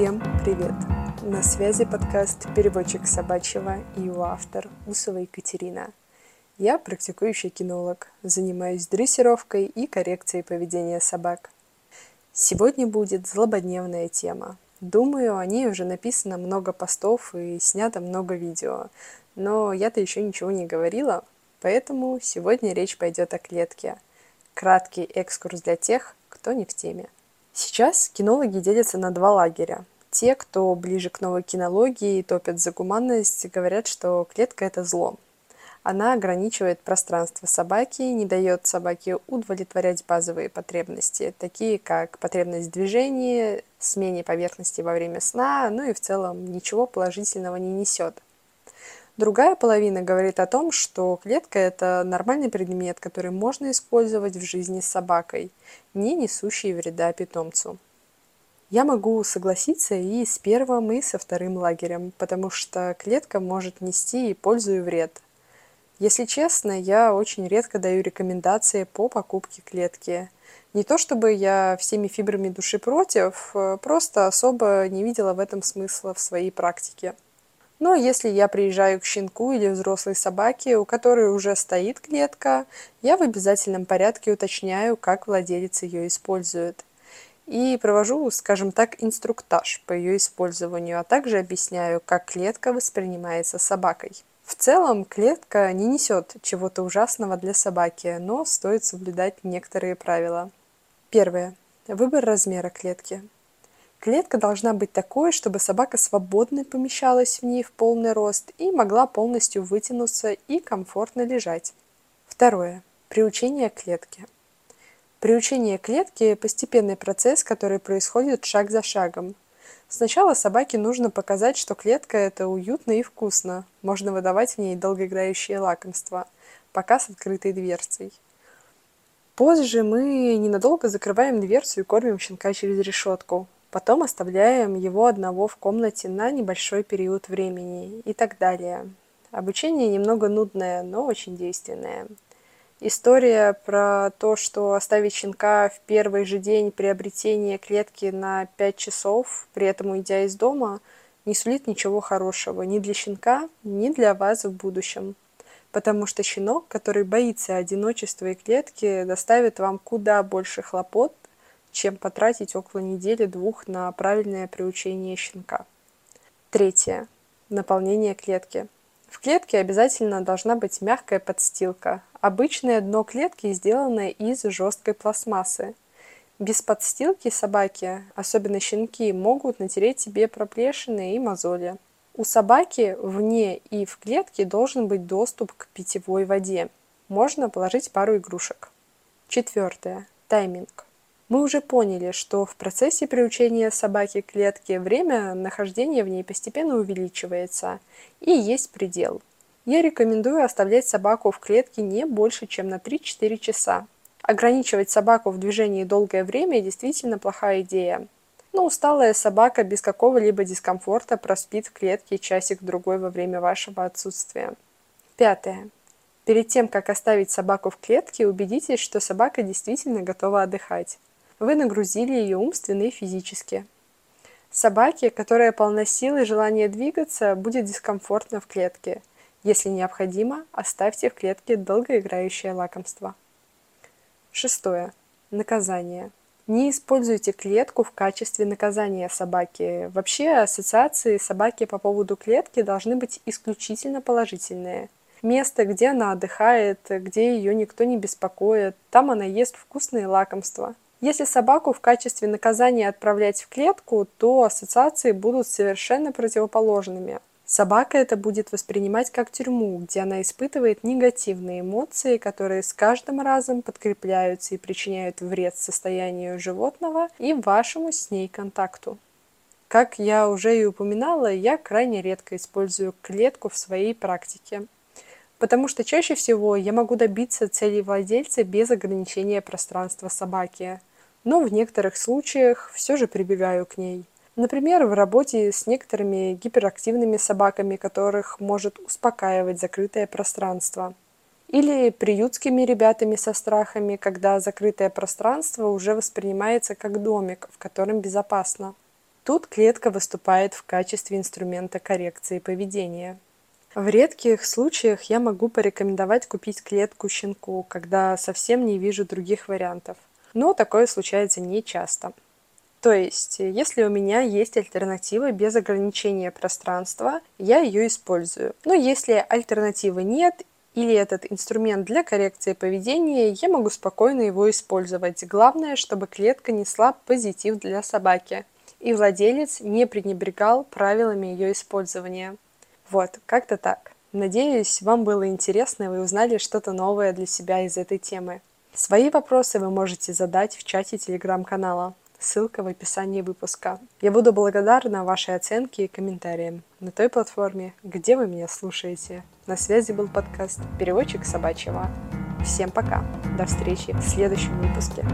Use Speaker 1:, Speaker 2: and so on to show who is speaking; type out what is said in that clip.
Speaker 1: Всем привет! На связи подкаст «Переводчик собачьего» и его автор Усова Екатерина. Я практикующий кинолог, занимаюсь дрессировкой и коррекцией поведения собак. Сегодня будет злободневная тема. Думаю, о ней уже написано много постов и снято много видео, но я-то еще ничего не говорила, поэтому сегодня речь пойдет о клетке. Краткий экскурс для тех, кто не в теме. Сейчас кинологи делятся на два лагеря. Те, кто ближе к новой кинологии и топят за гуманность, говорят, что клетка – это зло. Она ограничивает пространство собаки, не дает собаке удовлетворять базовые потребности, такие как потребность в движении, смене поверхности во время сна, ну и в целом ничего положительного не несет. Другая половина говорит о том, что клетка – это нормальный предмет, который можно использовать в жизни с собакой, не несущий вреда питомцу. Я могу согласиться и с первым, и со вторым лагерем, потому что клетка может нести и пользу, и вред. Если честно, я очень редко даю рекомендации по покупке клетки. Не то чтобы я всеми фибрами души против, просто особо не видела в этом смысла в своей практике. Но если я приезжаю к щенку или взрослой собаке, у которой уже стоит клетка, я в обязательном порядке уточняю, как владелец ее использует. И провожу, скажем так, инструктаж по ее использованию, а также объясняю, как клетка воспринимается собакой. В целом, клетка не несет чего-то ужасного для собаки, но стоит соблюдать некоторые правила. Первое. Выбор размера клетки. Клетка должна быть такой, чтобы собака свободно помещалась в ней в полный рост и могла полностью вытянуться и комфортно лежать. Второе. Приучение клетки. Приучение клетки – постепенный процесс, который происходит шаг за шагом. Сначала собаке нужно показать, что клетка – это уютно и вкусно. Можно выдавать в ней долгоиграющие лакомства, пока с открытой дверцей. Позже мы ненадолго закрываем дверцу и кормим щенка через решетку. Потом оставляем его одного в комнате на небольшой период времени и так далее. Обучение немного нудное, но очень действенное. История про то, что оставить щенка в первый же день приобретения клетки на 5 часов, при этом уйдя из дома, не сулит ничего хорошего ни для щенка, ни для вас в будущем. Потому что щенок, который боится одиночества и клетки, доставит вам куда больше хлопот, чем потратить около недели-двух на правильное приучение щенка. Третье. Наполнение клетки. В клетке обязательно должна быть мягкая подстилка. Обычное дно клетки сделано из жесткой пластмассы. Без подстилки собаки, особенно щенки, могут натереть себе проплешины и мозоли. У собаки вне и в клетке должен быть доступ к питьевой воде. Можно положить пару игрушек. Четвертое. Тайминг. Мы уже поняли, что в процессе приучения собаки к клетке время нахождения в ней постепенно увеличивается, и есть предел. Я рекомендую оставлять собаку в клетке не больше, чем на 3-4 часа. Ограничивать собаку в движении долгое время действительно плохая идея. Но усталая собака без какого-либо дискомфорта проспит в клетке часик-другой во время вашего отсутствия. Пятое. Перед тем, как оставить собаку в клетке, убедитесь, что собака действительно готова отдыхать. Вы нагрузили ее умственно и физически. Собаке, которая полна сил и желания двигаться, будет дискомфортно в клетке. Если необходимо, оставьте в клетке долгоиграющее лакомство. Шестое. Наказание. Не используйте клетку в качестве наказания собаки. Вообще, ассоциации собаки по поводу клетки должны быть исключительно положительные. Место, где она отдыхает, где ее никто не беспокоит, там она ест вкусные лакомства – если собаку в качестве наказания отправлять в клетку, то ассоциации будут совершенно противоположными. Собака это будет воспринимать как тюрьму, где она испытывает негативные эмоции, которые с каждым разом подкрепляются и причиняют вред состоянию животного и вашему с ней контакту. Как я уже и упоминала, я крайне редко использую клетку в своей практике, потому что чаще всего я могу добиться целей владельца без ограничения пространства собаки но в некоторых случаях все же прибегаю к ней. Например, в работе с некоторыми гиперактивными собаками, которых может успокаивать закрытое пространство. Или приютскими ребятами со страхами, когда закрытое пространство уже воспринимается как домик, в котором безопасно. Тут клетка выступает в качестве инструмента коррекции поведения. В редких случаях я могу порекомендовать купить клетку щенку, когда совсем не вижу других вариантов. Но такое случается не часто. То есть, если у меня есть альтернатива без ограничения пространства, я ее использую. Но если альтернативы нет или этот инструмент для коррекции поведения, я могу спокойно его использовать. Главное, чтобы клетка несла позитив для собаки, и владелец не пренебрегал правилами ее использования. Вот, как-то так. Надеюсь, вам было интересно, и вы узнали что-то новое для себя из этой темы. Свои вопросы вы можете задать в чате телеграм-канала. Ссылка в описании выпуска. Я буду благодарна вашей оценке и комментариям на той платформе, где вы меня слушаете. На связи был подкаст «Переводчик собачьего». Всем пока. До встречи в следующем выпуске.